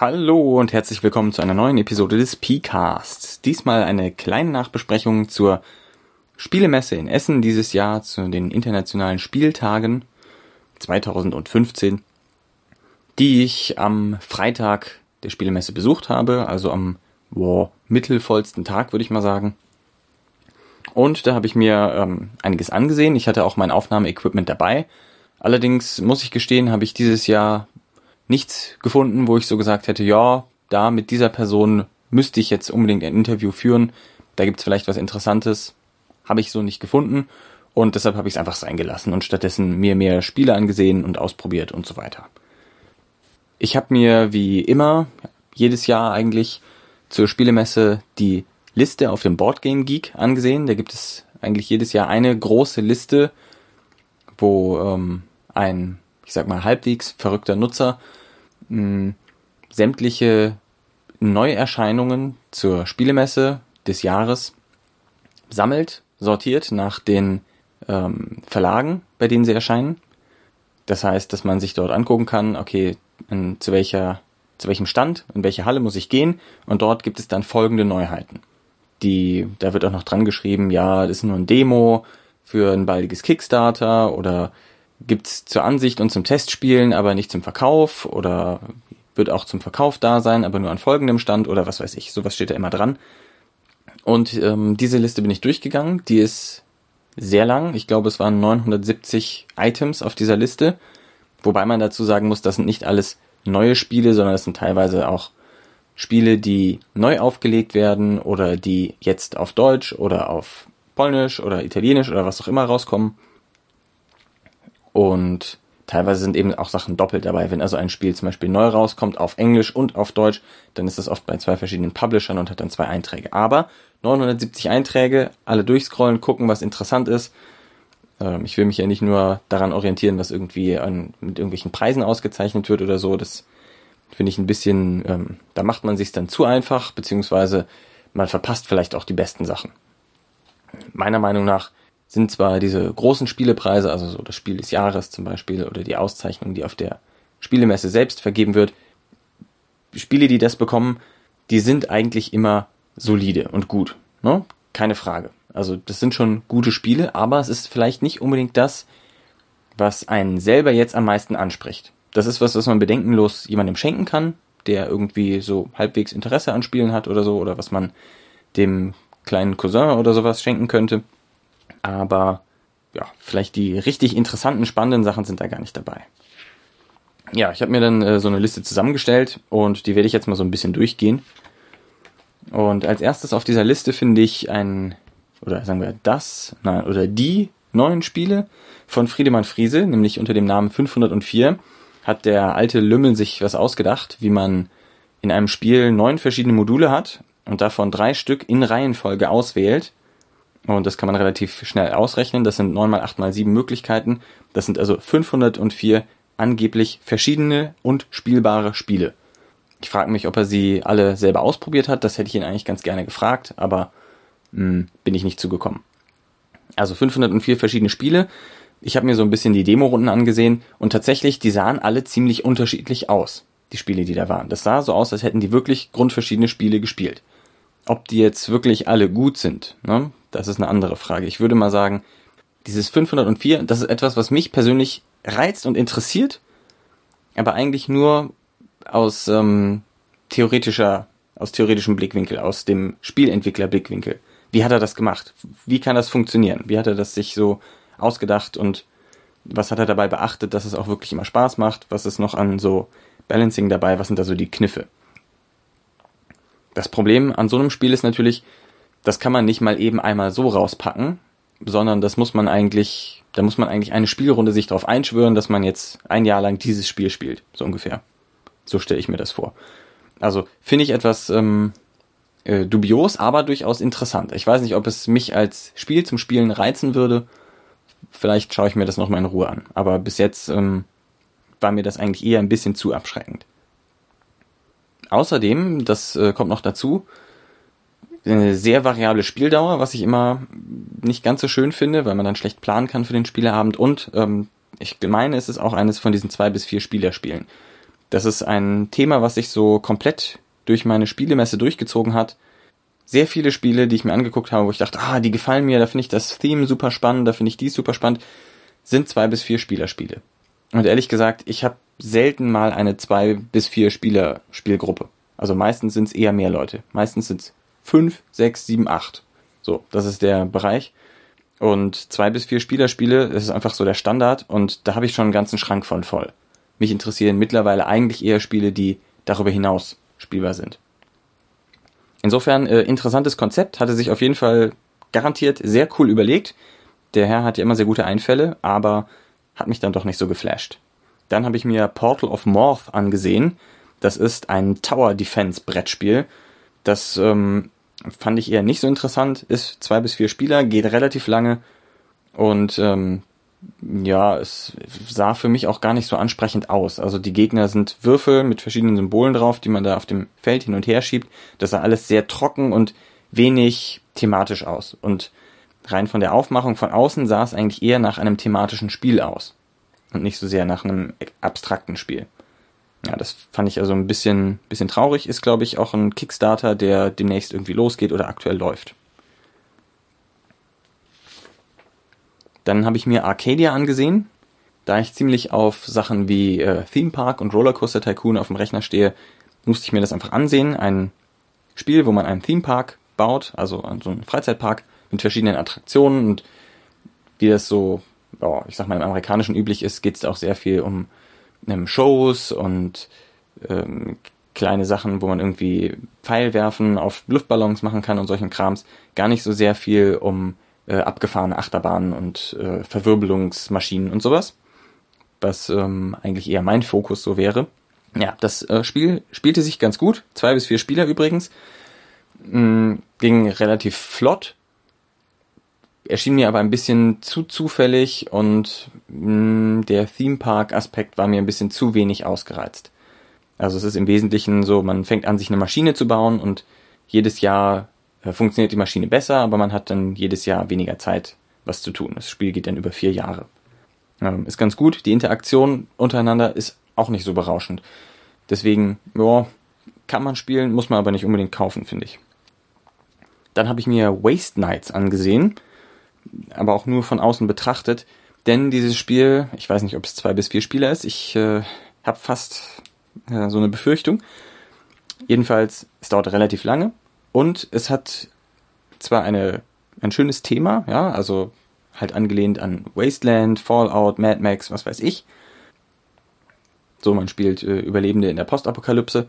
Hallo und herzlich willkommen zu einer neuen Episode des P-Casts. Diesmal eine kleine Nachbesprechung zur Spielemesse in Essen dieses Jahr, zu den internationalen Spieltagen 2015, die ich am Freitag der Spielemesse besucht habe, also am wow, mittelvollsten Tag, würde ich mal sagen. Und da habe ich mir ähm, einiges angesehen. Ich hatte auch mein Aufnahmeequipment dabei. Allerdings muss ich gestehen, habe ich dieses Jahr nichts gefunden, wo ich so gesagt hätte, ja, da mit dieser Person müsste ich jetzt unbedingt ein Interview führen. Da gibt's vielleicht was Interessantes. Habe ich so nicht gefunden. Und deshalb habe ich es einfach sein gelassen und stattdessen mir mehr Spiele angesehen und ausprobiert und so weiter. Ich habe mir wie immer, jedes Jahr eigentlich, zur Spielemesse die Liste auf dem Boardgame Geek angesehen. Da gibt es eigentlich jedes Jahr eine große Liste, wo ähm, ein, ich sag mal, halbwegs verrückter Nutzer mh, sämtliche Neuerscheinungen zur Spielemesse des Jahres sammelt, sortiert nach den ähm, Verlagen, bei denen sie erscheinen. Das heißt, dass man sich dort angucken kann, okay, in, zu welcher, zu welchem Stand, in welche Halle muss ich gehen und dort gibt es dann folgende Neuheiten. Die, da wird auch noch dran geschrieben, ja, das ist nur ein Demo für ein baldiges Kickstarter oder gibt's zur Ansicht und zum Testspielen, aber nicht zum Verkauf oder wird auch zum Verkauf da sein, aber nur an folgendem Stand oder was weiß ich. Sowas steht da immer dran. Und ähm, diese Liste bin ich durchgegangen. Die ist sehr lang. Ich glaube, es waren 970 Items auf dieser Liste. Wobei man dazu sagen muss, das sind nicht alles neue Spiele, sondern das sind teilweise auch Spiele, die neu aufgelegt werden oder die jetzt auf Deutsch oder auf Polnisch oder Italienisch oder was auch immer rauskommen. Und teilweise sind eben auch Sachen doppelt dabei. Wenn also ein Spiel zum Beispiel neu rauskommt auf Englisch und auf Deutsch, dann ist das oft bei zwei verschiedenen Publishern und hat dann zwei Einträge. Aber 970 Einträge, alle durchscrollen, gucken, was interessant ist. Ähm, ich will mich ja nicht nur daran orientieren, was irgendwie an, mit irgendwelchen Preisen ausgezeichnet wird oder so. Das finde ich ein bisschen, ähm, da macht man sich dann zu einfach, beziehungsweise man verpasst vielleicht auch die besten Sachen. Meiner Meinung nach sind zwar diese großen Spielepreise, also so das Spiel des Jahres zum Beispiel oder die Auszeichnung, die auf der Spielemesse selbst vergeben wird, Spiele, die das bekommen, die sind eigentlich immer solide und gut. Ne? Keine Frage. Also das sind schon gute Spiele, aber es ist vielleicht nicht unbedingt das, was einen selber jetzt am meisten anspricht. Das ist was, was man bedenkenlos jemandem schenken kann, der irgendwie so halbwegs Interesse an Spielen hat oder so, oder was man dem kleinen Cousin oder sowas schenken könnte. Aber ja, vielleicht die richtig interessanten, spannenden Sachen sind da gar nicht dabei. Ja, ich habe mir dann äh, so eine Liste zusammengestellt und die werde ich jetzt mal so ein bisschen durchgehen. Und als erstes auf dieser Liste finde ich ein, oder sagen wir das, nein, oder die neuen Spiele von Friedemann Friese, nämlich unter dem Namen 504, hat der alte Lümmel sich was ausgedacht, wie man in einem Spiel neun verschiedene Module hat und davon drei Stück in Reihenfolge auswählt. Und das kann man relativ schnell ausrechnen. Das sind neun mal acht mal sieben Möglichkeiten. Das sind also 504 angeblich verschiedene und spielbare Spiele. Ich frage mich, ob er sie alle selber ausprobiert hat. Das hätte ich ihn eigentlich ganz gerne gefragt, aber mh, hm, bin ich nicht zugekommen. Also 504 verschiedene Spiele. Ich habe mir so ein bisschen die Demo-Runden angesehen und tatsächlich, die sahen alle ziemlich unterschiedlich aus, die Spiele, die da waren. Das sah so aus, als hätten die wirklich grundverschiedene Spiele gespielt. Ob die jetzt wirklich alle gut sind, ne? Das ist eine andere Frage. Ich würde mal sagen, dieses 504, das ist etwas, was mich persönlich reizt und interessiert, aber eigentlich nur aus ähm, theoretischer, aus theoretischem Blickwinkel, aus dem Spielentwickler-Blickwinkel. Wie hat er das gemacht? Wie kann das funktionieren? Wie hat er das sich so ausgedacht und was hat er dabei beachtet, dass es auch wirklich immer Spaß macht? Was ist noch an so Balancing dabei? Was sind da so die Kniffe? Das Problem an so einem Spiel ist natürlich, das kann man nicht mal eben einmal so rauspacken, sondern das muss man eigentlich, da muss man eigentlich eine Spielrunde sich darauf einschwören, dass man jetzt ein Jahr lang dieses Spiel spielt, so ungefähr. So stelle ich mir das vor. Also finde ich etwas ähm, äh, dubios, aber durchaus interessant. Ich weiß nicht, ob es mich als Spiel zum Spielen reizen würde. Vielleicht schaue ich mir das nochmal in Ruhe an. Aber bis jetzt ähm, war mir das eigentlich eher ein bisschen zu abschreckend. Außerdem, das äh, kommt noch dazu, eine sehr variable Spieldauer, was ich immer nicht ganz so schön finde, weil man dann schlecht planen kann für den Spieleabend. Und ähm, ich meine, es ist auch eines von diesen zwei bis vier Spielerspielen. Das ist ein Thema, was sich so komplett durch meine Spielemesse durchgezogen hat. Sehr viele Spiele, die ich mir angeguckt habe, wo ich dachte, ah, die gefallen mir, da finde ich das Theme super spannend, da finde ich dies super spannend, sind zwei bis vier Spielerspiele. Und ehrlich gesagt, ich habe selten mal eine zwei bis vier Spieler Spielgruppe. Also meistens sind es eher mehr Leute. Meistens sind es fünf, sechs, sieben, acht. So, das ist der Bereich. Und zwei bis vier Spielerspiele, das ist einfach so der Standard und da habe ich schon einen ganzen Schrank von voll. Mich interessieren mittlerweile eigentlich eher Spiele, die darüber hinaus spielbar sind. Insofern äh, interessantes Konzept, hatte sich auf jeden Fall garantiert sehr cool überlegt. Der Herr hat ja immer sehr gute Einfälle, aber hat mich dann doch nicht so geflasht. Dann habe ich mir Portal of Morph angesehen. Das ist ein Tower Defense Brettspiel. Das ähm, fand ich eher nicht so interessant. Ist zwei bis vier Spieler, geht relativ lange und ähm, ja, es sah für mich auch gar nicht so ansprechend aus. Also die Gegner sind Würfel mit verschiedenen Symbolen drauf, die man da auf dem Feld hin und her schiebt. Das sah alles sehr trocken und wenig thematisch aus. Und rein von der Aufmachung von außen sah es eigentlich eher nach einem thematischen Spiel aus. Und nicht so sehr nach einem abstrakten Spiel. Ja, das fand ich also ein bisschen, bisschen traurig. Ist, glaube ich, auch ein Kickstarter, der demnächst irgendwie losgeht oder aktuell läuft. Dann habe ich mir Arcadia angesehen. Da ich ziemlich auf Sachen wie äh, Theme Park und Rollercoaster Tycoon auf dem Rechner stehe, musste ich mir das einfach ansehen. Ein Spiel, wo man einen Theme Park baut, also so einen Freizeitpark mit verschiedenen Attraktionen und wie das so, oh, ich sag mal, im Amerikanischen üblich ist, geht es auch sehr viel um Shows und ähm, kleine Sachen, wo man irgendwie Pfeil werfen auf Luftballons machen kann und solchen Krams. Gar nicht so sehr viel um äh, abgefahrene Achterbahnen und äh, Verwirbelungsmaschinen und sowas. Was ähm, eigentlich eher mein Fokus so wäre. Ja, das äh, Spiel spielte sich ganz gut. Zwei bis vier Spieler übrigens. Mm, ging relativ flott erschien mir aber ein bisschen zu zufällig und mh, mm, der Theme Park Aspekt war mir ein bisschen zu wenig ausgereizt. Also es ist im Wesentlichen so, man fängt an, sich eine Maschine zu bauen und jedes Jahr äh, funktioniert die Maschine besser, aber man hat dann jedes Jahr weniger Zeit, was zu tun. Das Spiel geht dann über vier Jahre. Ähm, ist ganz gut. Die Interaktion untereinander ist auch nicht so berauschend. Deswegen, ja, kann man spielen, muss man aber nicht unbedingt kaufen, finde ich. Dann habe ich mir Waste Nights angesehen aber auch nur von außen betrachtet. Denn dieses Spiel, ich weiß nicht, ob es zwei bis vier Spieler ist, ich äh, habe fast äh, so eine Befürchtung. Jedenfalls, es dauert relativ lange und es hat zwar eine, ein schönes Thema, ja, also halt angelehnt an Wasteland, Fallout, Mad Max, was weiß ich. So, man spielt äh, Überlebende in der Postapokalypse.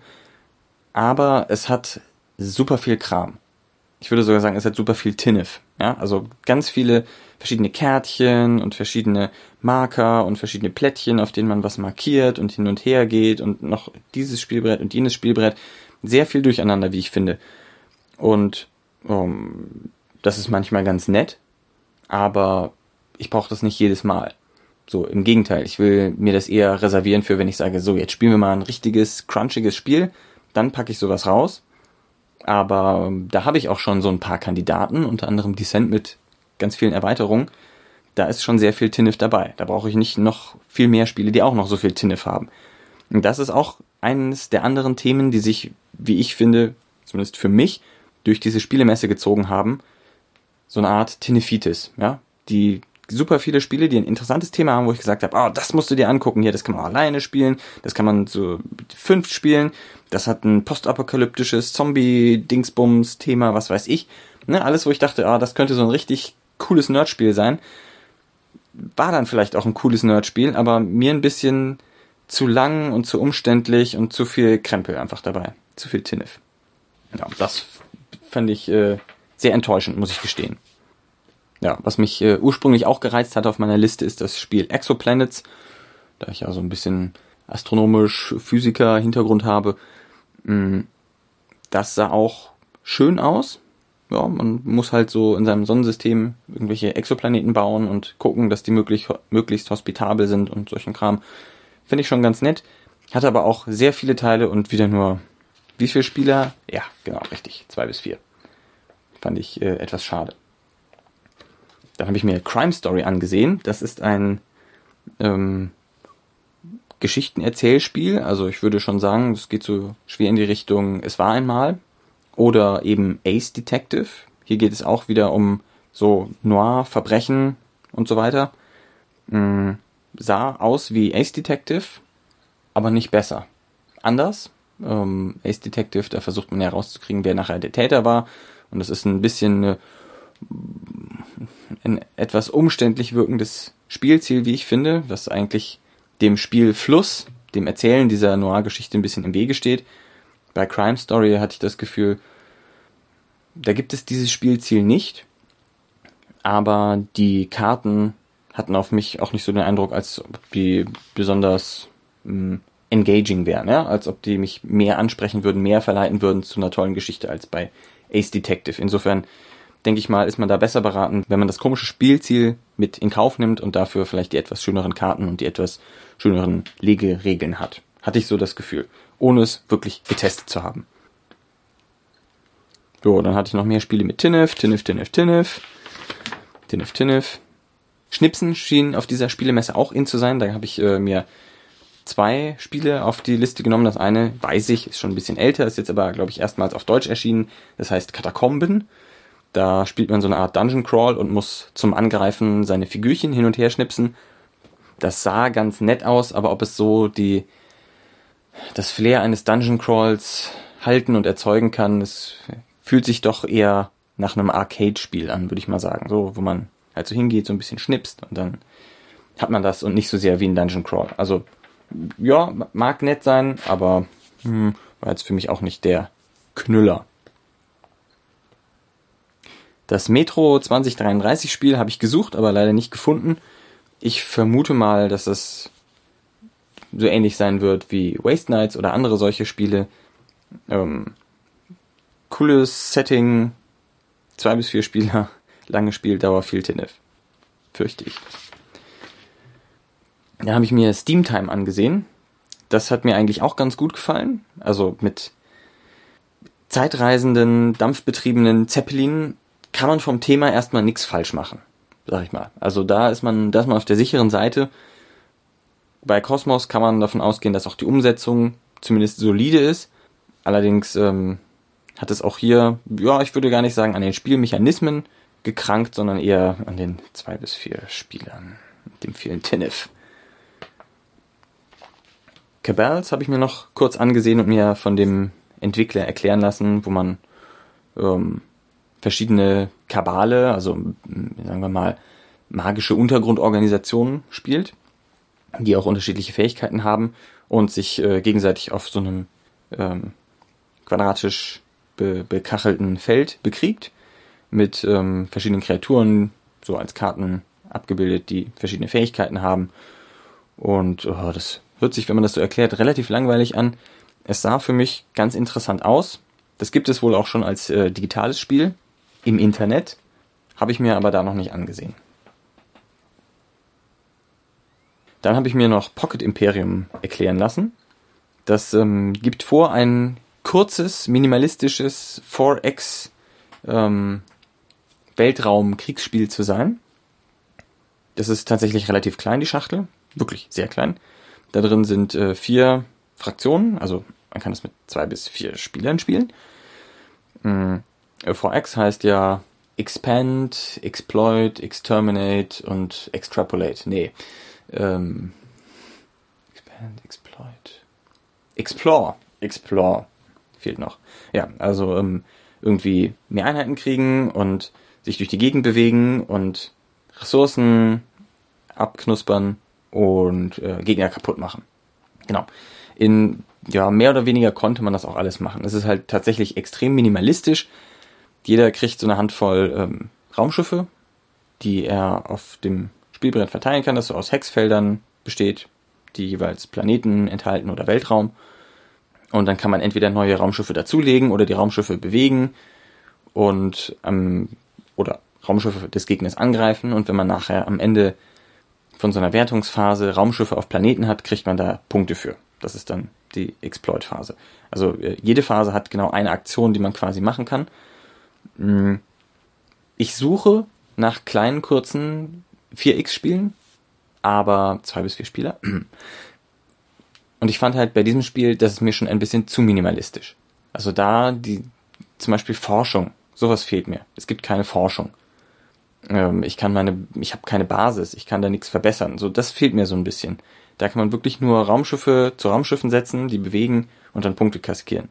Aber es hat super viel Kram ich würde sogar sagen, es hat super viel Tinnef. Ja, also ganz viele verschiedene Kärtchen und verschiedene Marker und verschiedene Plättchen, auf denen man was markiert und hin und her geht und noch dieses Spielbrett und jenes Spielbrett. Sehr viel durcheinander, wie ich finde. Und um, das ist manchmal ganz nett, aber ich brauche das nicht jedes Mal. So, im Gegenteil, ich will mir das eher reservieren für, wenn ich sage, so, jetzt spielen wir mal ein richtiges, crunchiges Spiel, dann packe ich sowas raus aber ähm, da habe ich auch schon so ein paar Kandidaten, unter anderem Descent mit ganz vielen Erweiterungen. Da ist schon sehr viel Tinnef dabei. Da brauche ich nicht noch viel mehr Spiele, die auch noch so viel Tinnef haben. Und das ist auch eines der anderen Themen, die sich, wie ich finde, zumindest für mich, durch diese Spielemesse gezogen haben. So eine Art Tinnifitis, ja. Die super viele Spiele, die ein interessantes Thema haben, wo ich gesagt habe, oh, das musst du dir angucken. Hier, das kann man alleine spielen, das kann man so fünf spielen. Das hat ein postapokalyptisches Zombie-Dingsbums-Thema, was weiß ich. Ne, alles, wo ich dachte, ah, das könnte so ein richtig cooles Nerdspiel sein. War dann vielleicht auch ein cooles Nerdspiel, aber mir ein bisschen zu lang und zu umständlich und zu viel Krempel einfach dabei. Zu viel Tinnef. Ja, das fand ich äh, sehr enttäuschend, muss ich gestehen. Ja, was mich äh, ursprünglich auch gereizt hat auf meiner Liste ist das Spiel Exoplanets. Da ich ja so ein bisschen astronomisch Physiker Hintergrund habe. Mm, das sah auch schön aus. Ja, man muss halt so in seinem Sonnensystem irgendwelche Exoplaneten bauen und gucken, dass die möglich, möglichst hospitabel sind und solchen Kram. Finde ich schon ganz nett. Hat aber auch sehr viele Teile und wieder nur wie viele Spieler? Ja, genau, richtig. Zwei bis vier. Fand ich äh, etwas schade. Dann habe ich mir Crime Story angesehen. Das ist ein ähm, Geschichtenerzählspiel. Also ich würde schon sagen, es geht so schwer in die Richtung Es war einmal oder eben Ace Detective. Hier geht es auch wieder um so Noir, Verbrechen und so weiter. Mm, sah aus wie Ace Detective, aber nicht besser. Anders. Ähm, Ace Detective, da versucht man herauszukriegen, wer nachher der Täter war. Und das ist ein bisschen äh, ein etwas umständlich wirkendes Spielziel, wie ich finde, was eigentlich dem Spielfluss, dem Erzählen dieser Noir-Geschichte ein bisschen im Wege steht. Bei Crime Story hatte ich das Gefühl, da gibt es dieses Spielziel nicht, aber die Karten hatten auf mich auch nicht so den Eindruck, als ob die besonders mh, hm, engaging wären, ja? als ob die mich mehr ansprechen würden, mehr verleiten würden zu einer tollen Geschichte als bei Ace Detective. Insofern denke ich mal, ist man da besser beraten, wenn man das komische Spielziel mit in Kauf nimmt und dafür vielleicht die etwas schöneren Karten und die etwas schöneren Legeregeln hat. Hatte ich so das Gefühl, ohne es wirklich getestet zu haben. So, dann hatte ich noch mehr Spiele mit Tinnef, Tinnef, Tinnef, Tinnef, Tinnef, Tinnef. Schnipsen schien auf dieser Spielemesse auch in zu sein. Da habe ich äh, mir zwei Spiele auf die Liste genommen. Das eine, weiß ich, ist schon ein bisschen älter, ist jetzt aber, glaube ich, erstmals auf Deutsch erschienen. Das heißt Katakomben. Da spielt man so eine Art Dungeon Crawl und muss zum Angreifen seine Figürchen hin und her schnipsen. Das sah ganz nett aus, aber ob es so die, das Flair eines Dungeon Crawls halten und erzeugen kann, es fühlt sich doch eher nach einem Arcade-Spiel an, würde ich mal sagen. So, wo man halt so hingeht, so ein bisschen schnipst und dann hat man das und nicht so sehr wie ein Dungeon Crawl. Also, ja, mag nett sein, aber hm, war jetzt für mich auch nicht der Knüller. Das Metro 2033 Spiel habe ich gesucht, aber leider nicht gefunden. Ich vermute mal, dass es so ähnlich sein wird wie Waste Nights oder andere solche Spiele. Ähm, cooles Setting, zwei bis vier Spieler, lange Spieldauer, viel TNF. Fürchte ich. Da habe ich mir Steam Time angesehen. Das hat mir eigentlich auch ganz gut gefallen. Also mit zeitreisenden, dampfbetriebenen Zeppelin kann man vom Thema erstmal nichts falsch machen, sag ich mal. Also da ist man, da ist man auf der sicheren Seite. Bei Cosmos kann man davon ausgehen, dass auch die Umsetzung zumindest solide ist. Allerdings ähm, hat es auch hier, ja, ich würde gar nicht sagen an den Spielmechanismen gekrankt, sondern eher an den zwei bis vier Spielern, dem vielen Tinnef. Cabals habe ich mir noch kurz angesehen und mir von dem Entwickler erklären lassen, wo man ähm, verschiedene Kabale, also sagen wir mal magische Untergrundorganisationen spielt, die auch unterschiedliche Fähigkeiten haben und sich äh, gegenseitig auf so einem ähm, quadratisch be bekachelten Feld bekriegt mit ähm, verschiedenen Kreaturen, so als Karten abgebildet, die verschiedene Fähigkeiten haben. Und oh, das hört sich, wenn man das so erklärt, relativ langweilig an. Es sah für mich ganz interessant aus. Das gibt es wohl auch schon als äh, digitales Spiel im Internet, habe ich mir aber da noch nicht angesehen. Dann habe ich mir noch Pocket Imperium erklären lassen. Das ähm, gibt vor, ein kurzes, minimalistisches 4X ähm, Weltraum-Kriegsspiel zu sein. Das ist tatsächlich relativ klein, die Schachtel. Wirklich sehr klein. Da drin sind äh, vier Fraktionen, also man kann es mit zwei bis vier Spielern spielen. Mhm. VX heißt ja Expand, Exploit, Exterminate und Extrapolate. Nee. Ähm, expand, Exploit. Explore. Explore. Fehlt noch. Ja, also ähm, irgendwie mehr Einheiten kriegen und sich durch die Gegend bewegen und Ressourcen abknuspern und äh, Gegner kaputt machen. Genau. In ja, mehr oder weniger konnte man das auch alles machen. Es ist halt tatsächlich extrem minimalistisch. Jeder kriegt so eine Handvoll ähm, Raumschiffe, die er auf dem Spielbrett verteilen kann, das so aus Hexfeldern besteht, die jeweils Planeten enthalten oder Weltraum. Und dann kann man entweder neue Raumschiffe dazulegen oder die Raumschiffe bewegen und ähm, oder Raumschiffe des Gegners angreifen. Und wenn man nachher am Ende von so einer Wertungsphase Raumschiffe auf Planeten hat, kriegt man da Punkte für. Das ist dann die Exploit-Phase. Also äh, jede Phase hat genau eine Aktion, die man quasi machen kann. Hm. Ich suche nach kleinen, kurzen 4X-Spielen, aber zwei bis vier Spieler. Und ich fand halt bei diesem Spiel, das ist mir schon ein bisschen zu minimalistisch. Also da die, zum Beispiel Forschung, sowas fehlt mir. Es gibt keine Forschung. Ähm, ich kann meine, ich habe keine Basis, ich kann da nichts verbessern. So, das fehlt mir so ein bisschen. Da kann man wirklich nur Raumschiffe zu Raumschiffen setzen, die bewegen und dann Punkte kassieren.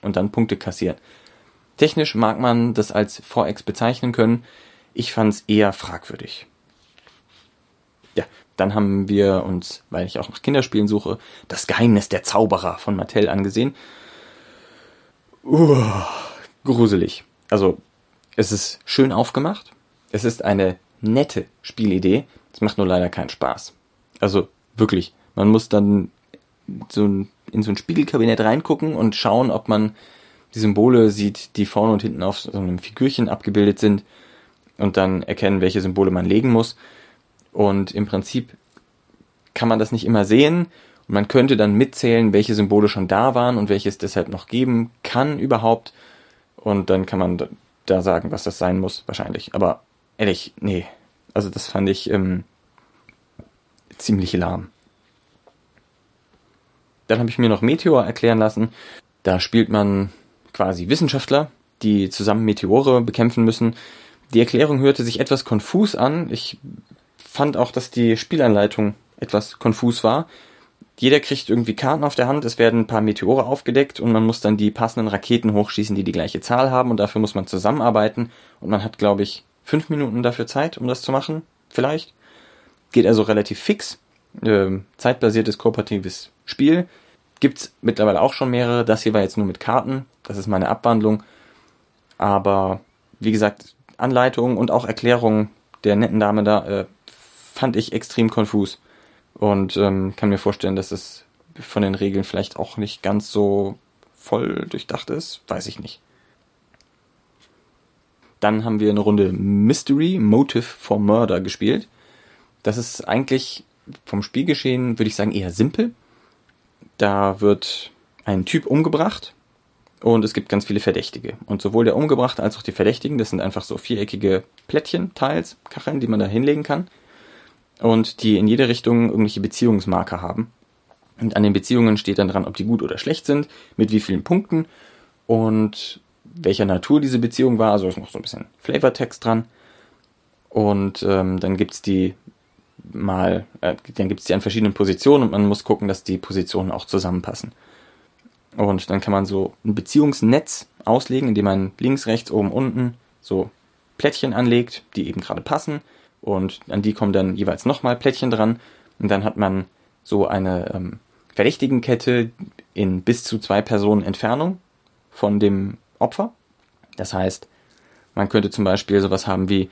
Und dann Punkte kassieren. Technisch mag man das als Forex bezeichnen können. Ich fand es eher fragwürdig. Ja, dann haben wir uns, weil ich auch nach Kinderspielen suche, das Geheimnis der Zauberer von Mattel angesehen. Uh, gruselig. Also, es ist schön aufgemacht. Es ist eine nette Spielidee. Es macht nur leider keinen Spaß. Also, wirklich. Man muss dann so in so ein Spiegelkabinett reingucken und schauen, ob man die Symbole sieht, die vorne und hinten auf so einem Figürchen abgebildet sind und dann erkennen, welche Symbole man legen muss. Und im Prinzip kann man das nicht immer sehen und man könnte dann mitzählen, welche Symbole schon da waren und welche es deshalb noch geben kann überhaupt. Und dann kann man da sagen, was das sein muss, wahrscheinlich. Aber ehrlich, nee. Also das fand ich ähm, ziemlich lahm. Dann habe ich mir noch Meteor erklären lassen. Da spielt man quasi Wissenschaftler, die zusammen Meteore bekämpfen müssen. Die Erklärung hörte sich etwas konfus an. Ich fand auch, dass die Spielanleitung etwas konfus war. Jeder kriegt irgendwie Karten auf der Hand, es werden ein paar Meteore aufgedeckt und man muss dann die passenden Raketen hochschießen, die die gleiche Zahl haben und dafür muss man zusammenarbeiten und man hat, glaube ich, fünf Minuten dafür Zeit, um das zu machen, vielleicht. Geht also relativ fix. Ähm, zeitbasiertes kooperatives Spiel. Gibt's mittlerweile auch schon mehrere. Das hier war jetzt nur mit Karten. Das ist meine Abwandlung. Aber wie gesagt, Anleitungen und auch Erklärungen der netten Dame da äh, fand ich extrem konfus. Und ähm, kann mir vorstellen, dass es von den Regeln vielleicht auch nicht ganz so voll durchdacht ist. Weiß ich nicht. Dann haben wir eine Runde Mystery Motive for Murder gespielt. Das ist eigentlich vom Spielgeschehen, würde ich sagen, eher simpel. Da wird ein Typ umgebracht und es gibt ganz viele Verdächtige. Und sowohl der Umgebrachte als auch die Verdächtigen, das sind einfach so viereckige Plättchen, Teils, Kacheln, die man da hinlegen kann. Und die in jede Richtung irgendwelche Beziehungsmarker haben. Und an den Beziehungen steht dann dran, ob die gut oder schlecht sind, mit wie vielen Punkten und welcher Natur diese Beziehung war. Also ist noch so ein bisschen Flavortext dran. Und ähm, dann gibt's die mal, äh, dann gibt's die an verschiedenen Positionen und man muss gucken, dass die Positionen auch zusammenpassen. Und dann kann man so ein Beziehungsnetz auslegen, indem man links, rechts, oben, unten so Plättchen anlegt, die eben gerade passen. Und an die kommen dann jeweils nochmal Plättchen dran. Und dann hat man so eine ähm, Verdächtigenkette in bis zu zwei Personen Entfernung von dem Opfer. Das heißt, man könnte zum Beispiel sowas haben wie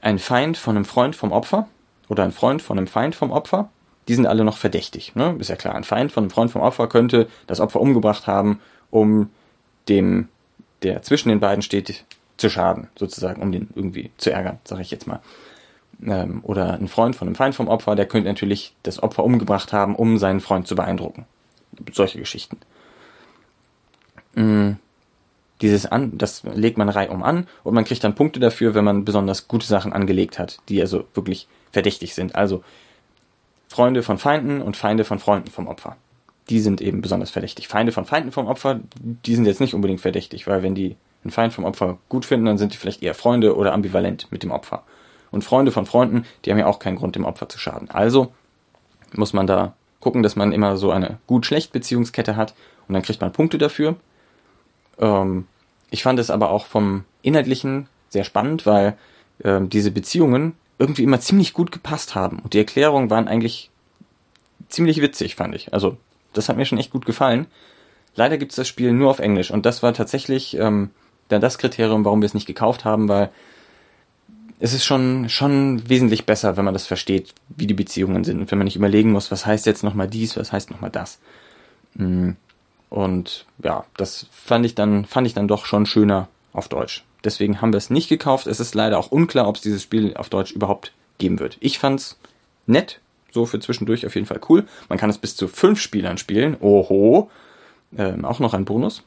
ein Feind von einem Freund vom Opfer oder ein Freund von einem Feind vom Opfer die sind alle noch verdächtig. Ne? Ist ja klar, ein Feind von einem Freund vom Opfer könnte das Opfer umgebracht haben, um dem, der zwischen den beiden steht, zu schaden, sozusagen, um den irgendwie zu ärgern, sage ich jetzt mal. Ähm, oder ein Freund von einem Feind vom Opfer, der könnte natürlich das Opfer umgebracht haben, um seinen Freund zu beeindrucken. Solche Geschichten. Mhm. Dieses an, das legt man reihum an und man kriegt dann Punkte dafür, wenn man besonders gute Sachen angelegt hat, die also wirklich verdächtig sind. Also Freunde von Feinden und Feinde von Freunden vom Opfer. Die sind eben besonders verdächtig. Feinde von Feinden vom Opfer, die sind jetzt nicht unbedingt verdächtig, weil wenn die einen Feind vom Opfer gut finden, dann sind die vielleicht eher Freunde oder ambivalent mit dem Opfer. Und Freunde von Freunden, die haben ja auch keinen Grund, dem Opfer zu schaden. Also muss man da gucken, dass man immer so eine gut-schlecht Beziehungskette hat und dann kriegt man Punkte dafür. Ähm, ich fand es aber auch vom Inhaltlichen sehr spannend, weil ähm, diese Beziehungen irgendwie immer ziemlich gut gepasst haben. Und die Erklärungen waren eigentlich ziemlich witzig, fand ich. Also, das hat mir schon echt gut gefallen. Leider gibt's das Spiel nur auf Englisch. Und das war tatsächlich ähm, dann das Kriterium, warum wir es nicht gekauft haben, weil es ist schon, schon wesentlich besser, wenn man das versteht, wie die Beziehungen sind. Und wenn man nicht überlegen muss, was heißt jetzt nochmal dies, was heißt nochmal das. Mm. Und ja, das fand ich dann, fand ich dann doch schon schöner auf Deutsch. Deswegen haben wir es nicht gekauft. Es ist leider auch unklar, ob es dieses Spiel auf Deutsch überhaupt geben wird. Ich fand's nett, so für zwischendurch auf jeden Fall cool. Man kann es bis zu fünf Spielern spielen. Oho. Ähm, auch noch ein Bonus.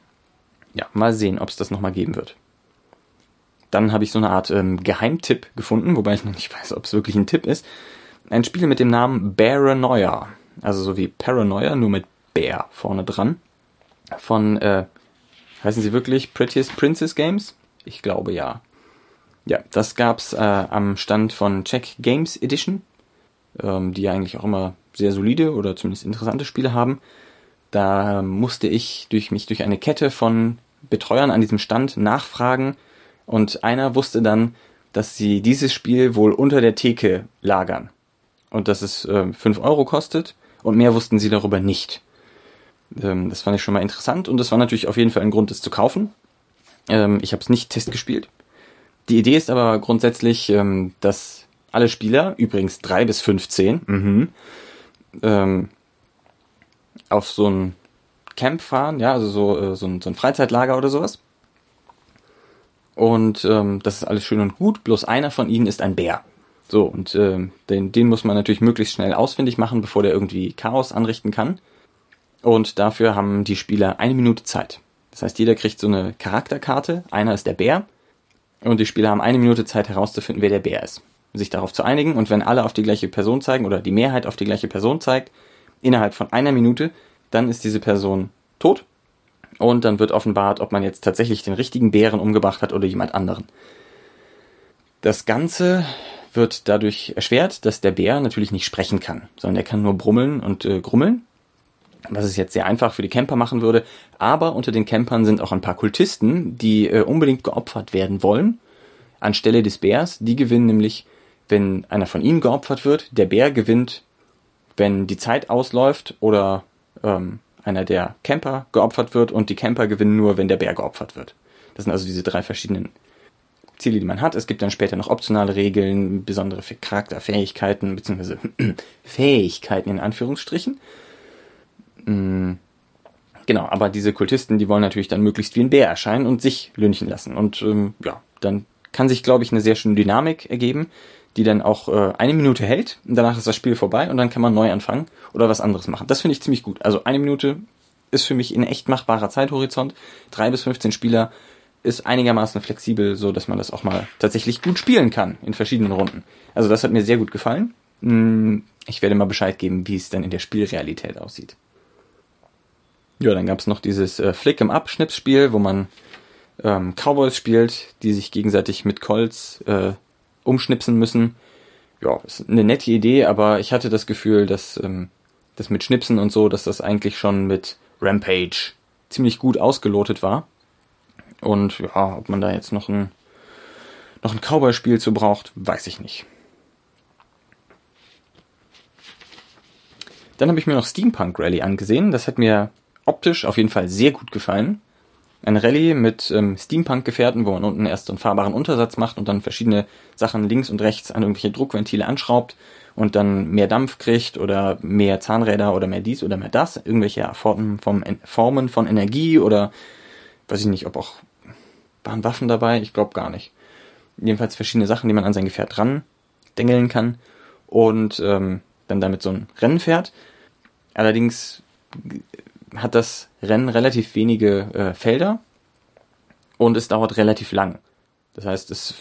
Ja, mal sehen, ob es das nochmal geben wird. Dann habe ich so eine Art ähm, Geheimtipp gefunden, wobei ich noch nicht weiß, ob es wirklich ein Tipp ist. Ein Spiel mit dem Namen Paranoia. also so wie Paranoia, nur mit Bär vorne dran. Von, äh, heißen sie wirklich Prettiest Princess Games? Ich glaube ja. Ja, das gab's äh, am Stand von Check Games Edition, ähm, die ja eigentlich auch immer sehr solide oder zumindest interessante Spiele haben. Da musste ich durch mich durch eine Kette von Betreuern an diesem Stand nachfragen und einer wusste dann, dass sie dieses Spiel wohl unter der Theke lagern und dass es äh, 5 Euro kostet und mehr wussten sie darüber nicht. Ähm, das fand ich schon mal interessant und das war natürlich auf jeden Fall ein Grund, es zu kaufen. Ähm, ich habe es nicht testgespielt. Die Idee ist aber grundsätzlich, ähm, dass alle Spieler, übrigens 3 bis 15, mhm, ähm, auf so ein Camp fahren, ja, also so, äh, so, ein, so ein Freizeitlager oder sowas. Und ähm, das ist alles schön und gut, bloß einer von ihnen ist ein Bär. So, und äh, den, den muss man natürlich möglichst schnell ausfindig machen, bevor der irgendwie Chaos anrichten kann. Und dafür haben die Spieler eine Minute Zeit. Das heißt, jeder kriegt so eine Charakterkarte, einer ist der Bär, und die Spieler haben eine Minute Zeit herauszufinden, wer der Bär ist. Sich darauf zu einigen, und wenn alle auf die gleiche Person zeigen, oder die Mehrheit auf die gleiche Person zeigt, innerhalb von einer Minute, dann ist diese Person tot. Und dann wird offenbart, ob man jetzt tatsächlich den richtigen Bären umgebracht hat oder jemand anderen. Das Ganze wird dadurch erschwert, dass der Bär natürlich nicht sprechen kann, sondern er kann nur brummeln und äh, grummeln. Was es jetzt sehr einfach für die Camper machen würde. Aber unter den Campern sind auch ein paar Kultisten, die äh, unbedingt geopfert werden wollen. Anstelle des Bärs. Die gewinnen nämlich, wenn einer von ihnen geopfert wird. Der Bär gewinnt, wenn die Zeit ausläuft oder ähm, einer der Camper geopfert wird. Und die Camper gewinnen nur, wenn der Bär geopfert wird. Das sind also diese drei verschiedenen Ziele, die man hat. Es gibt dann später noch optionale Regeln, besondere Charakterfähigkeiten, beziehungsweise Fähigkeiten in Anführungsstrichen. Mm, genau, aber diese Kultisten, die wollen natürlich dann möglichst wie ein Bär erscheinen und sich lünchen lassen. Und ähm, ja, dann kann sich, glaube ich, eine sehr schöne Dynamik ergeben, die dann auch äh, eine Minute hält. Und danach ist das Spiel vorbei und dann kann man neu anfangen oder was anderes machen. Das finde ich ziemlich gut. Also eine Minute ist für mich ein echt machbarer Zeithorizont. Drei bis 15 Spieler ist einigermaßen flexibel, so dass man das auch mal tatsächlich gut spielen kann in verschiedenen Runden. Also das hat mir sehr gut gefallen. Mm, ich werde mal Bescheid geben, wie es dann in der Spielrealität aussieht. Ja, dann gab es noch dieses äh, Flick im Up-Schnipsspiel, wo man ähm, Cowboys spielt, die sich gegenseitig mit Colts äh, umschnipsen müssen. Ja, ist eine nette Idee, aber ich hatte das Gefühl, dass ähm, das mit Schnipsen und so, dass das eigentlich schon mit Rampage ziemlich gut ausgelotet war. Und ja, ob man da jetzt noch ein, noch ein Cowboy-Spiel zu braucht, weiß ich nicht. Dann habe ich mir noch Steampunk Rally angesehen. Das hat mir optisch auf jeden Fall sehr gut gefallen. Ein Rallye mit ähm, Steampunk-Gefährten, wo man unten erst so einen fahrbaren Untersatz macht und dann verschiedene Sachen links und rechts an irgendwelche Druckventile anschraubt und dann mehr Dampf kriegt oder mehr Zahnräder oder mehr dies oder mehr das, irgendwelche Formen, vom, Formen von Energie oder weiß ich nicht, ob auch waren Waffen dabei, ich glaube gar nicht. Jedenfalls verschiedene Sachen, die man an sein Gefährt dran dengeln kann und ähm, dann damit so ein Rennen fährt. Allerdings hat das Rennen relativ wenige äh, Felder und es dauert relativ lang. Das heißt, es,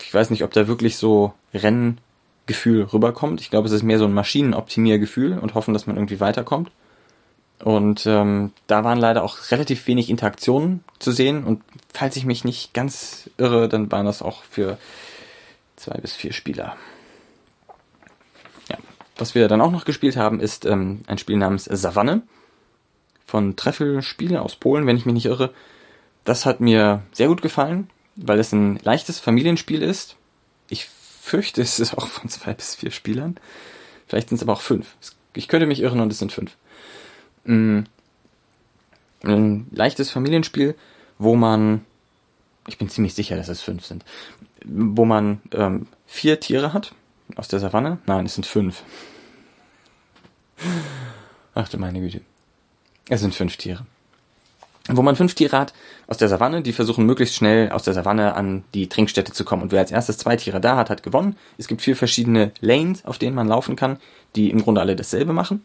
ich weiß nicht, ob da wirklich so Renngefühl rüberkommt. Ich glaube, es ist mehr so ein Maschinenoptimiergefühl und hoffen, dass man irgendwie weiterkommt. Und ähm, da waren leider auch relativ wenig Interaktionen zu sehen. Und falls ich mich nicht ganz irre, dann waren das auch für zwei bis vier Spieler. Ja. Was wir dann auch noch gespielt haben, ist ähm, ein Spiel namens Savanne von Treffel Spiele aus Polen, wenn ich mich nicht irre. Das hat mir sehr gut gefallen, weil es ein leichtes Familienspiel ist. Ich fürchte, es ist auch von zwei bis vier Spielern. Vielleicht sind es aber auch fünf. Ich könnte mich irren und es sind fünf. Mm. Ein leichtes Familienspiel, wo man, ich bin ziemlich sicher, dass es fünf sind, wo man ähm, vier Tiere hat aus der Savanne. Nein, es sind fünf. Ach du meine Güte. Es sind fünf Tiere. Wo man fünf Tiere hat aus der Savanne, die versuchen möglichst schnell aus der Savanne an die Trinkstätte zu kommen. Und wer als erstes zwei Tiere da hat, hat gewonnen. Es gibt vier verschiedene Lanes, auf denen man laufen kann, die im Grunde alle dasselbe machen.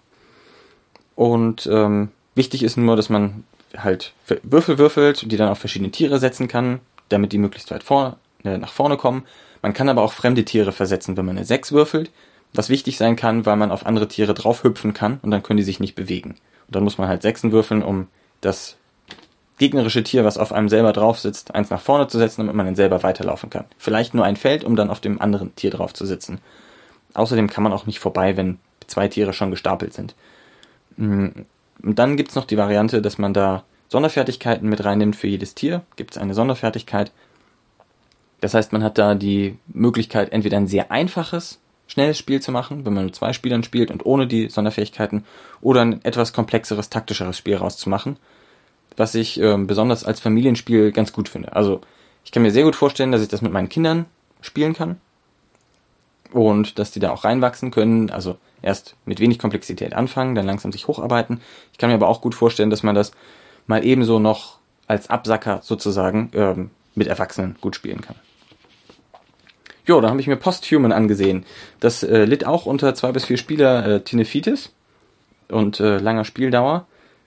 Und ähm, wichtig ist nur, dass man halt Würfel würfelt, die dann auf verschiedene Tiere setzen kann, damit die möglichst weit vor, äh, nach vorne kommen. Man kann aber auch fremde Tiere versetzen, wenn man eine 6 würfelt. Was wichtig sein kann, weil man auf andere Tiere draufhüpfen kann und dann können die sich nicht bewegen. Und dann muss man halt Sechsen würfeln, um das gegnerische Tier, was auf einem selber drauf sitzt, eins nach vorne zu setzen, damit man dann selber weiterlaufen kann. Vielleicht nur ein Feld, um dann auf dem anderen Tier drauf zu sitzen. Außerdem kann man auch nicht vorbei, wenn zwei Tiere schon gestapelt sind. Mm, und dann gibt's noch die Variante, dass man da Sonderfertigkeiten mit reinnimmt für jedes Tier. Gibt es eine Sonderfertigkeit. Das heißt, man hat da die Möglichkeit, entweder ein sehr einfaches, schnelles Spiel zu machen, wenn man mit zwei Spielern spielt und ohne die Sonderfähigkeiten, oder ein etwas komplexeres, taktischeres Spiel rauszumachen was ich ähm, besonders als Familienspiel ganz gut finde. Also ich kann mir sehr gut vorstellen, dass ich das mit meinen Kindern spielen kann und dass die da auch reinwachsen können. Also erst mit wenig Komplexität anfangen, dann langsam sich hocharbeiten. Ich kann mir aber auch gut vorstellen, dass man das mal ebenso noch als Absacker sozusagen ähm, mit Erwachsenen gut spielen kann. Jo, da habe ich mir Posthuman angesehen. Das äh, litt auch unter zwei bis vier Spieler äh, Tinephitis und äh, langer Spieldauer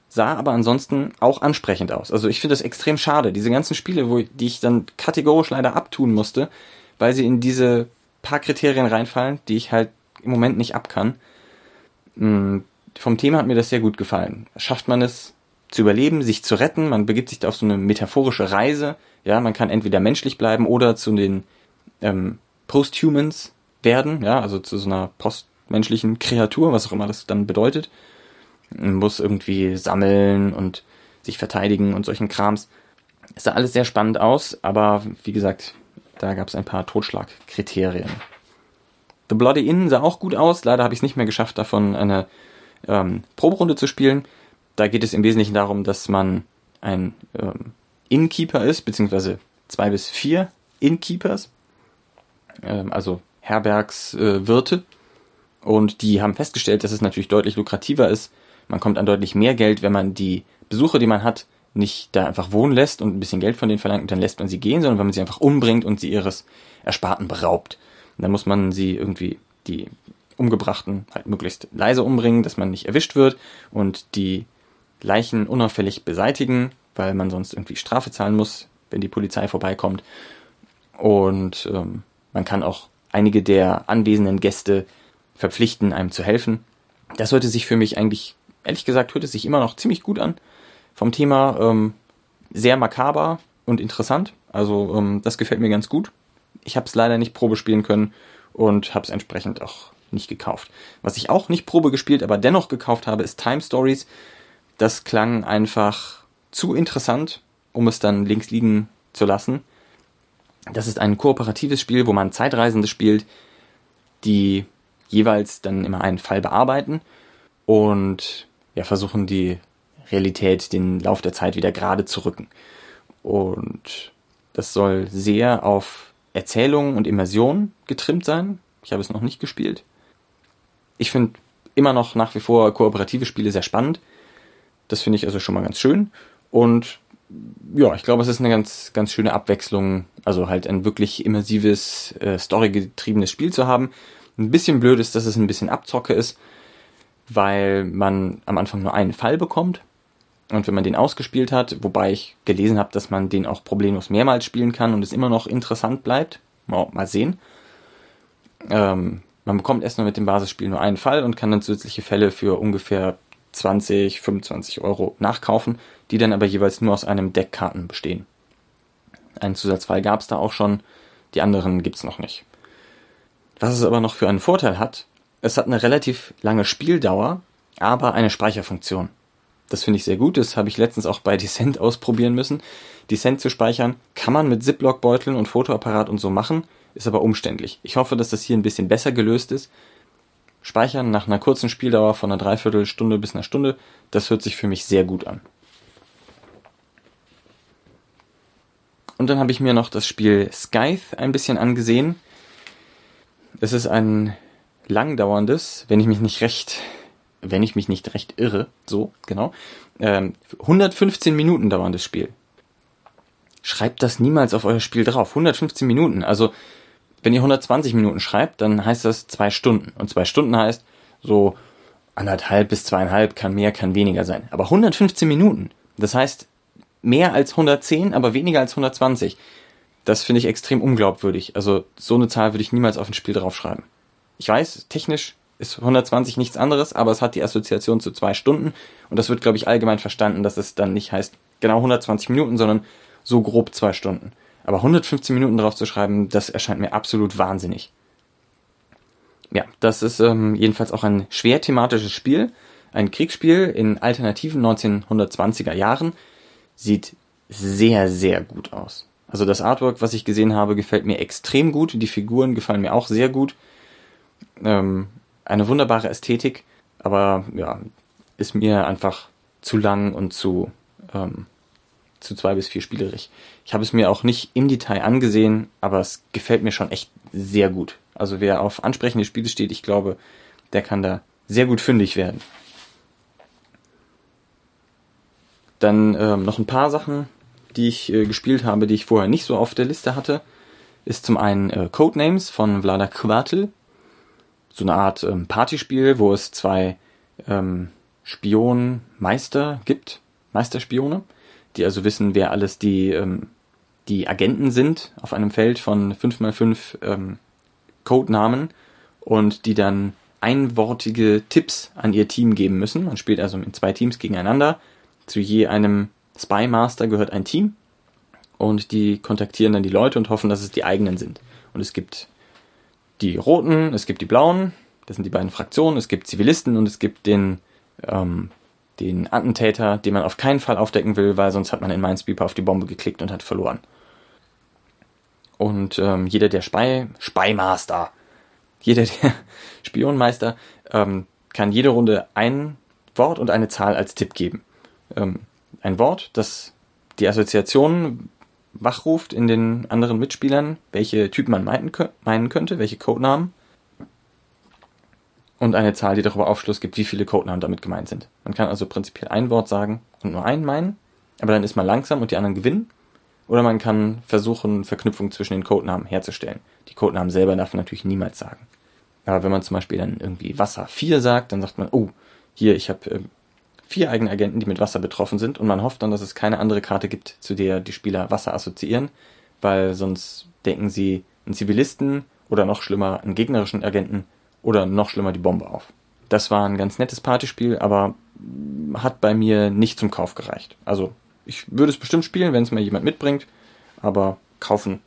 sah aber ansonsten auch ansprechend aus. Also ich finde das extrem schade. Diese ganzen Spiele, wo, die ich dann kategorisch leider abtun musste, weil sie in diese paar Kriterien reinfallen, die ich halt im Moment nicht abkann. Hm, vom Thema hat mir das sehr gut gefallen. Schafft man es zu überleben, sich zu retten, man begibt sich auf so eine metaphorische Reise. Ja, man kann entweder menschlich bleiben oder zu den ähm, Posthumans werden, ja, also zu so einer postmenschlichen Kreatur, was auch immer das dann bedeutet muss irgendwie sammeln und sich verteidigen und solchen Krams. Es sah alles sehr spannend aus, aber wie gesagt, da gab es ein paar Totschlagkriterien. The Bloody Inn sah auch gut aus. Leider habe ich es nicht mehr geschafft, davon eine ähm, Proberunde zu spielen. Da geht es im Wesentlichen darum, dass man ein ähm, Innkeeper ist, beziehungsweise zwei bis vier Innkeepers, ähm, also Herbergswirte. Und die haben festgestellt, dass es natürlich deutlich lukrativer ist, man kommt an deutlich mehr Geld, wenn man die Besucher, die man hat, nicht da einfach wohnen lässt und ein bisschen Geld von denen verlangt und dann lässt man sie gehen, sondern wenn man sie einfach umbringt und sie ihres Ersparten beraubt. Und dann muss man sie irgendwie, die Umgebrachten, halt möglichst leise umbringen, dass man nicht erwischt wird und die Leichen unauffällig beseitigen, weil man sonst irgendwie Strafe zahlen muss, wenn die Polizei vorbeikommt. Und ähm, man kann auch einige der anwesenden Gäste verpflichten, einem zu helfen. Das sollte sich für mich eigentlich ehrlich gesagt hört es sich immer noch ziemlich gut an. Vom Thema ähm, sehr makaber und interessant. Also ähm, das gefällt mir ganz gut. Ich habe es leider nicht Probe spielen können und habe es entsprechend auch nicht gekauft. Was ich auch nicht Probe gespielt, aber dennoch gekauft habe, ist Time Stories. Das klang einfach zu interessant, um es dann links liegen zu lassen. Das ist ein kooperatives Spiel, wo man Zeitreisende spielt, die jeweils dann immer einen Fall bearbeiten und ja, versuchen die Realität, den Lauf der Zeit wieder gerade zu rücken. Und das soll sehr auf Erzählung und Immersion getrimmt sein. Ich habe es noch nicht gespielt. Ich finde immer noch nach wie vor kooperative Spiele sehr spannend. Das finde ich also schon mal ganz schön. Und ja, ich glaube, es ist eine ganz, ganz schöne Abwechslung, also halt ein wirklich immersives, äh, storygetriebenes Spiel zu haben. Ein bisschen blöd ist, dass es ein bisschen Abzocke ist, weil man am Anfang nur einen Fall bekommt. Und wenn man den ausgespielt hat, wobei ich gelesen habe, dass man den auch problemlos mehrmals spielen kann und es immer noch interessant bleibt, mal, mal sehen. Ähm, man bekommt erstmal mit dem Basisspiel nur einen Fall und kann dann zusätzliche Fälle für ungefähr 20, 25 Euro nachkaufen, die dann aber jeweils nur aus einem Deck Karten bestehen. Einen Zusatzfall gab es da auch schon, die anderen gibt's noch nicht. Was es aber noch für einen Vorteil hat, es hat eine relativ lange Spieldauer, aber eine Speicherfunktion. Das finde ich sehr gut. Das habe ich letztens auch bei Descent ausprobieren müssen. Descent zu speichern kann man mit Ziploc-Beuteln und Fotoapparat und so machen, ist aber umständlich. Ich hoffe, dass das hier ein bisschen besser gelöst ist. Speichern nach einer kurzen Spieldauer von einer Dreiviertelstunde bis einer Stunde, das hört sich für mich sehr gut an. Und dann habe ich mir noch das Spiel Scythe ein bisschen angesehen. Es ist ein langdauerndes, wenn ich mich nicht recht, wenn ich mich nicht recht irre, so, genau, ähm, 115 Minuten dauerndes Spiel. Schreibt das niemals auf euer Spiel drauf. 115 Minuten. Also, wenn ihr 120 Minuten schreibt, dann heißt das zwei Stunden. Und zwei Stunden heißt so anderthalb bis zweieinhalb, kann mehr, kann weniger sein. Aber 115 Minuten. Das heißt, mehr als 110, aber weniger als 120. Das finde ich extrem unglaubwürdig. Also, so eine Zahl würde ich niemals auf ein Spiel draufschreiben. Ich weiß, technisch ist 120 nichts anderes, aber es hat die Assoziation zu zwei Stunden und das wird, glaube ich, allgemein verstanden, dass es dann nicht heißt genau 120 Minuten, sondern so grob zwei Stunden. Aber 115 Minuten drauf zu schreiben, das erscheint mir absolut wahnsinnig. Ja, das ist ähm, jedenfalls auch ein schwer thematisches Spiel. Ein Kriegsspiel in alternativen 1920er Jahren. Sieht sehr, sehr gut aus. Also das Artwork, was ich gesehen habe, gefällt mir extrem gut. Die Figuren gefallen mir auch sehr gut. Ähm, eine wunderbare Ästhetik, aber ja, ist mir einfach zu lang und zu, ähm, zu zwei bis vier spielerig. Ich habe es mir auch nicht im Detail angesehen, aber es gefällt mir schon echt sehr gut. Also wer auf ansprechende Spiele steht, ich glaube, der kann da sehr gut fündig werden. Dann ähm, noch ein paar Sachen, die ich äh, gespielt habe, die ich vorher nicht so auf der Liste hatte, ist zum einen äh, Codenames von Vlada Quartel so eine Art ähm, Partyspiel, wo es zwei ähm, Spionmeister gibt, Meisterspione, die also wissen, wer alles die, ähm, die Agenten sind auf einem Feld von 5x5 ähm, Codenamen und die dann einwortige Tipps an ihr Team geben müssen. Man spielt also mit zwei Teams gegeneinander. Zu je einem Spy Master gehört ein Team und die kontaktieren dann die Leute und hoffen, dass es die eigenen sind. Und es gibt die Roten, es gibt die Blauen, das sind die beiden Fraktionen, es gibt Zivilisten und es gibt den, ähm, den Attentäter, den man auf keinen Fall aufdecken will, weil sonst hat man in Minesweeper auf die Bombe geklickt und hat verloren. Und ähm, jeder der Spy, Spymaster, jeder der Spionmeister ähm, kann jede Runde ein Wort und eine Zahl als Tipp geben. Ähm, ein Wort, das die Assoziation wachruft in den anderen Mitspielern, welche Typen man meinen könnte, welche Codenamen. Und eine Zahl, die darüber Aufschluss gibt, wie viele Codenamen damit gemeint sind. Man kann also prinzipiell ein Wort sagen und nur einen meinen, aber dann ist man langsam und die anderen gewinnen. Oder man kann versuchen, Verknüpfungen zwischen den Codenamen herzustellen. Die Codenamen selber darf man natürlich niemals sagen. Aber wenn man zum Beispiel dann irgendwie Wasser 4 sagt, dann sagt man, oh, hier, ich habe ähm, vier eigene Agenten, die mit Wasser betroffen sind und man hofft dann, dass es keine andere Karte gibt, zu der die Spieler Wasser assoziieren, weil sonst denken sie einen Zivilisten oder noch schlimmer einen gegnerischen Agenten oder noch schlimmer die Bombe auf. Das war ein ganz nettes Partyspiel, aber hat bei mir nicht zum Kauf gereicht. Also ich würde es bestimmt spielen, wenn es mir jemand mitbringt, aber kaufen,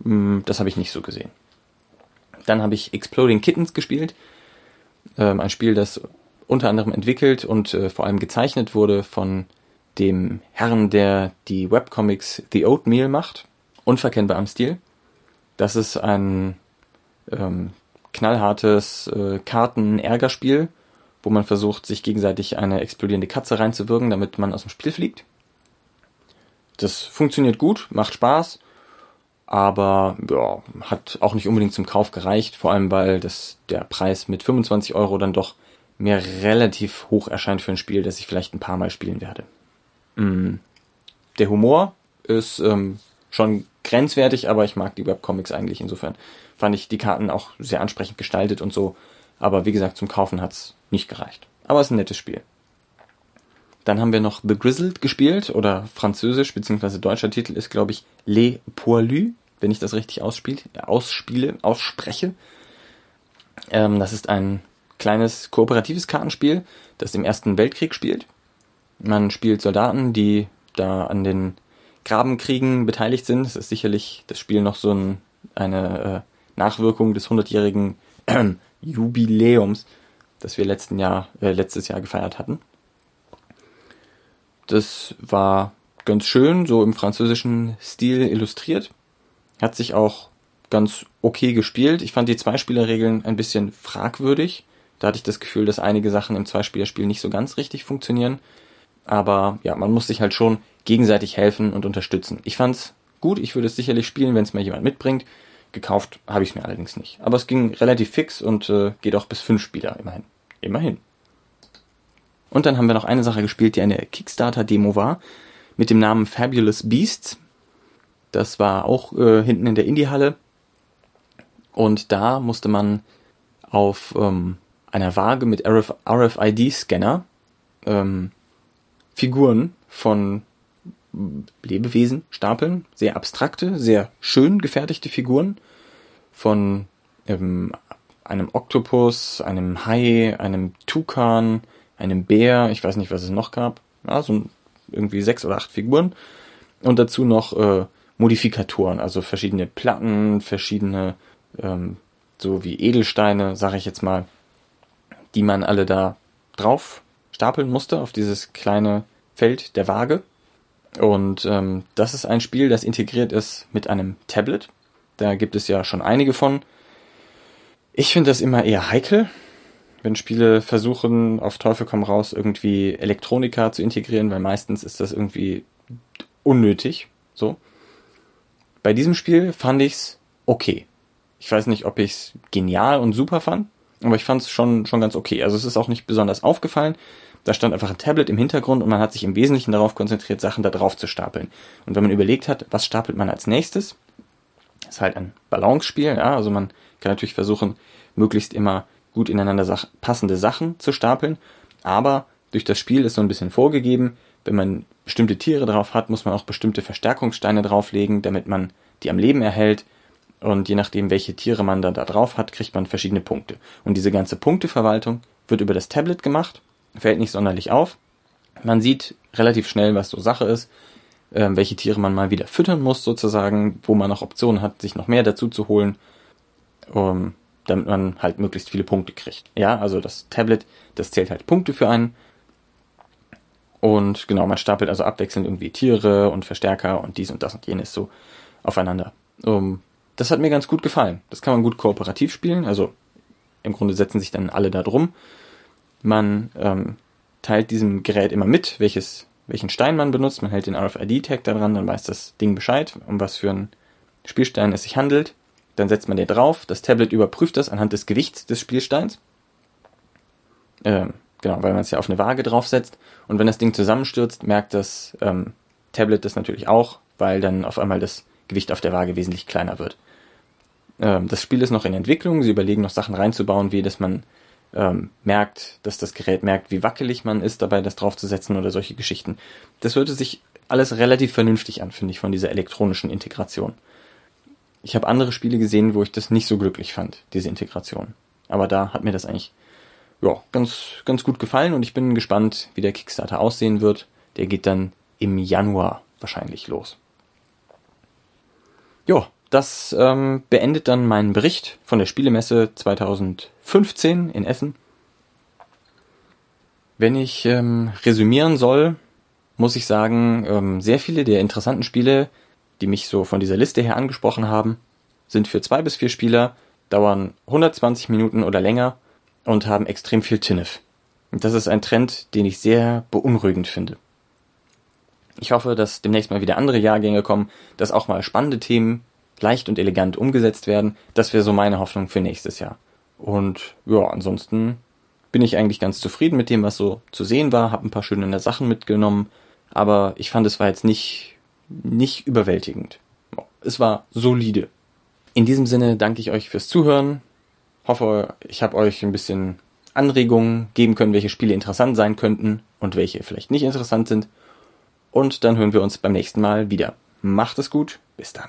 mm, das habe ich nicht so gesehen. Dann habe ich Exploding Kittens gespielt. Ähm, ein Spiel, das unter anderem entwickelt und äh, vor allem gezeichnet wurde von dem Herrn, der die Webcomics The Oatmeal macht. Unverkennbar am Stil. Das ist ein ähm, knallhartes äh, Karten-Ärgerspiel, wo man versucht, sich gegenseitig eine explodierende Katze reinzuwirken, damit man aus dem Spiel fliegt. Das funktioniert gut, macht Spaß, aber ja, hat auch nicht unbedingt zum Kauf gereicht, vor allem weil das, der Preis mit 25 Euro dann doch mir relativ hoch erscheint für ein Spiel, das ich vielleicht ein paar Mal spielen werde. Mm. Der Humor ist ähm, schon grenzwertig, aber ich mag die Webcomics eigentlich. Insofern fand ich die Karten auch sehr ansprechend gestaltet und so. Aber wie gesagt, zum Kaufen hat's nicht gereicht. Aber es ist ein nettes Spiel. Dann haben wir noch The Grizzled gespielt oder französisch beziehungsweise deutscher Titel ist, glaube ich, Les Poilus, wenn ich das richtig ausspiel, ausspiele, ausspreche. Ähm, das ist ein kleines kooperatives Kartenspiel, das im Ersten Weltkrieg spielt. Man spielt Soldaten, die da an den Grabenkriegen beteiligt sind. Das ist sicherlich das Spiel noch so ein, eine äh, Nachwirkung des 100-jährigen äh, Jubiläums, das wir letzten Jahr, äh, letztes Jahr gefeiert hatten. Das war ganz schön, so im französischen Stil illustriert. Hat sich auch ganz okay gespielt. Ich fand die Zweispielerregeln ein bisschen fragwürdig. Da hatte ich das Gefühl, dass einige Sachen im Zweispielerspiel nicht so ganz richtig funktionieren. Aber ja, man muss sich halt schon gegenseitig helfen und unterstützen. Ich fand's gut, ich würde es sicherlich spielen, wenn es mir jemand mitbringt. Gekauft habe ich es mir allerdings nicht. Aber es ging relativ fix und äh, geht auch bis fünf Spieler, immerhin. Immerhin. Und dann haben wir noch eine Sache gespielt, die eine Kickstarter-Demo war, mit dem Namen Fabulous Beasts. Das war auch äh, hinten in der Indie-Halle. Und da musste man auf ähm, einer Waage mit RF RFID-Scanner ähm, Figuren von Lebewesen stapeln, sehr abstrakte, sehr schön gefertigte Figuren von ähm, einem Oktopus, einem Hai, einem Tukan, einem Bär, ich weiß nicht, was es noch gab. Ja, so irgendwie sechs oder acht Figuren. Und dazu noch äh, Modifikatoren, also verschiedene Platten, verschiedene, ähm, so wie Edelsteine, sage ich jetzt mal, die man alle da drauf stapeln musste auf dieses kleine Feld der Waage. Und ähm, das ist ein Spiel, das integriert ist mit einem Tablet. Da gibt es ja schon einige von. Ich finde das immer eher heikel, wenn Spiele versuchen, auf Teufel komm raus, irgendwie Elektronika zu integrieren, weil meistens ist das irgendwie unnötig. So. Bei diesem Spiel fand ich's okay. Ich weiß nicht, ob ich's genial und super fand, aber ich fand's schon, schon ganz okay. Also es ist auch nicht besonders aufgefallen. Da stand einfach ein Tablet im Hintergrund und man hat sich im Wesentlichen darauf konzentriert, Sachen da drauf zu stapeln. Und wenn man überlegt hat, was stapelt man als nächstes, ist halt ein Balance-Spiel, ja, also man kann natürlich versuchen, möglichst immer gut ineinander sach passende Sachen zu stapeln, aber durch das Spiel ist so ein bisschen vorgegeben, wenn man bestimmte Tiere drauf hat, muss man auch bestimmte Verstärkungssteine drauflegen, damit man die am Leben erhält. Und je nachdem, welche Tiere man dann da drauf hat, kriegt man verschiedene Punkte. Und diese ganze Punkteverwaltung wird über das Tablet gemacht, fällt nicht sonderlich auf. Man sieht relativ schnell, was so Sache ist, äh, welche Tiere man mal wieder füttern muss, sozusagen, wo man noch Optionen hat, sich noch mehr dazu zu holen. Um, damit man halt möglichst viele Punkte kriegt. Ja, also das Tablet, das zählt halt Punkte für einen. Und genau, man stapelt also abwechselnd irgendwie Tiere und Verstärker und dies und das und jenes so aufeinander. Um, das hat mir ganz gut gefallen. Das kann man gut kooperativ spielen. Also im Grunde setzen sich dann alle da drum. Man ähm, teilt diesem Gerät immer mit, welches, welchen Stein man benutzt. Man hält den RFID-Tag da dran, dann weiß das Ding Bescheid, um was für einen Spielstein es sich handelt. Dann setzt man den drauf. Das Tablet überprüft das anhand des Gewichts des Spielsteins. Ähm, genau, weil man es ja auf eine Waage draufsetzt. Und wenn das Ding zusammenstürzt, merkt das ähm, Tablet das natürlich auch, weil dann auf einmal das Gewicht auf der Waage wesentlich kleiner wird. Ähm, das Spiel ist noch in Entwicklung. Sie überlegen noch Sachen reinzubauen, wie dass man ähm, merkt, dass das Gerät merkt, wie wackelig man ist, dabei das draufzusetzen oder solche Geschichten. Das hörte sich alles relativ vernünftig an, finde ich, von dieser elektronischen Integration ich habe andere Spiele gesehen, wo ich das nicht so glücklich fand, diese Integration. Aber da hat mir das eigentlich ja, ganz, ganz gut gefallen und ich bin gespannt, wie der Kickstarter aussehen wird. Der geht dann im Januar wahrscheinlich los. Ja, das ähm, beendet dann meinen Bericht von der Spielemesse 2015 in Essen. Wenn ich ähm, resümieren soll, muss ich sagen, ähm, sehr viele der interessanten Spiele die mich so von dieser Liste her angesprochen haben, sind für zwei bis vier Spieler, dauern 120 Minuten oder länger und haben extrem viel Tinnef. Und das ist ein Trend, den ich sehr beunruhigend finde. Ich hoffe, dass demnächst mal wieder andere Jahrgänge kommen, dass auch mal spannende Themen leicht und elegant umgesetzt werden. Das wäre so meine Hoffnung für nächstes Jahr. Und ja, ansonsten bin ich eigentlich ganz zufrieden mit dem, was so zu sehen war, habe ein paar schöne Sachen mitgenommen, aber ich fand, es war jetzt nicht nicht überwältigend. Es war solide. In diesem Sinne danke ich euch fürs Zuhören. Hoffe, ich habe euch ein bisschen Anregungen geben können, welche Spiele interessant sein könnten und welche vielleicht nicht interessant sind. Und dann hören wir uns beim nächsten Mal wieder. Macht es gut. Bis dann.